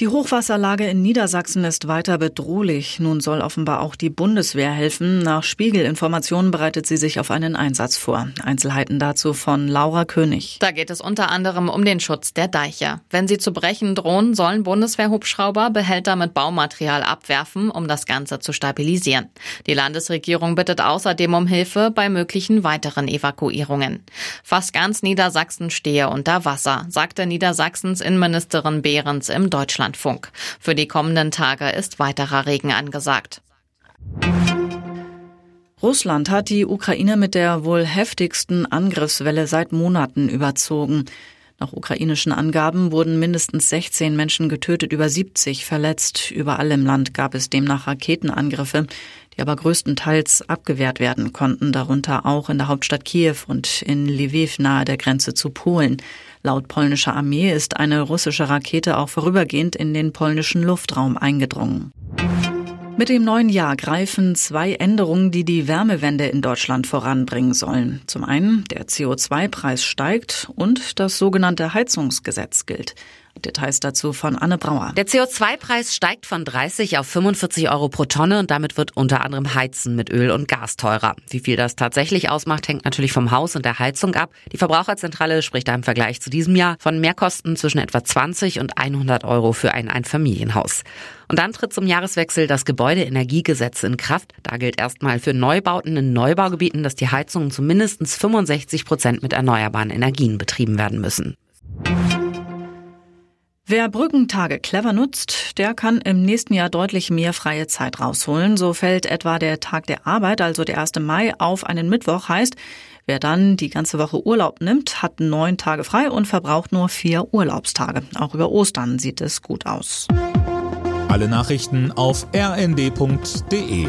Die Hochwasserlage in Niedersachsen ist weiter bedrohlich. Nun soll offenbar auch die Bundeswehr helfen. Nach Spiegelinformationen bereitet sie sich auf einen Einsatz vor. Einzelheiten dazu von Laura König. Da geht es unter anderem um den Schutz der Deiche. Wenn sie zu brechen drohen, sollen Bundeswehrhubschrauber Behälter mit Baumaterial abwerfen, um das Ganze zu stabilisieren. Die Landesregierung bittet außerdem um Hilfe bei möglichen weiteren Evakuierungen. Fast ganz Niedersachsen stehe unter Wasser, sagte Niedersachsens Innenministerin Behrens im Deutschland Deutschlandfunk. Für die kommenden Tage ist weiterer Regen angesagt. Russland hat die Ukraine mit der wohl heftigsten Angriffswelle seit Monaten überzogen. Nach ukrainischen Angaben wurden mindestens 16 Menschen getötet, über 70 verletzt. Überall im Land gab es demnach Raketenangriffe, die aber größtenteils abgewehrt werden konnten, darunter auch in der Hauptstadt Kiew und in Lviv nahe der Grenze zu Polen. Laut polnischer Armee ist eine russische Rakete auch vorübergehend in den polnischen Luftraum eingedrungen. Mit dem neuen Jahr greifen zwei Änderungen, die die Wärmewende in Deutschland voranbringen sollen. Zum einen, der CO2-Preis steigt und das sogenannte Heizungsgesetz gilt. Details dazu von Anne Brauer. Der CO2-Preis steigt von 30 auf 45 Euro pro Tonne und damit wird unter anderem Heizen mit Öl und Gas teurer. Wie viel das tatsächlich ausmacht, hängt natürlich vom Haus und der Heizung ab. Die Verbraucherzentrale spricht da im Vergleich zu diesem Jahr von Mehrkosten zwischen etwa 20 und 100 Euro für ein Einfamilienhaus. Und dann tritt zum Jahreswechsel das Gebäudeenergiegesetz in Kraft. Da gilt erstmal für Neubauten in Neubaugebieten, dass die Heizungen zu mindestens 65 Prozent mit erneuerbaren Energien betrieben werden müssen. Wer Brückentage clever nutzt, der kann im nächsten Jahr deutlich mehr freie Zeit rausholen. So fällt etwa der Tag der Arbeit, also der 1. Mai, auf einen Mittwoch. Heißt, wer dann die ganze Woche Urlaub nimmt, hat neun Tage frei und verbraucht nur vier Urlaubstage. Auch über Ostern sieht es gut aus. Alle Nachrichten auf rnd.de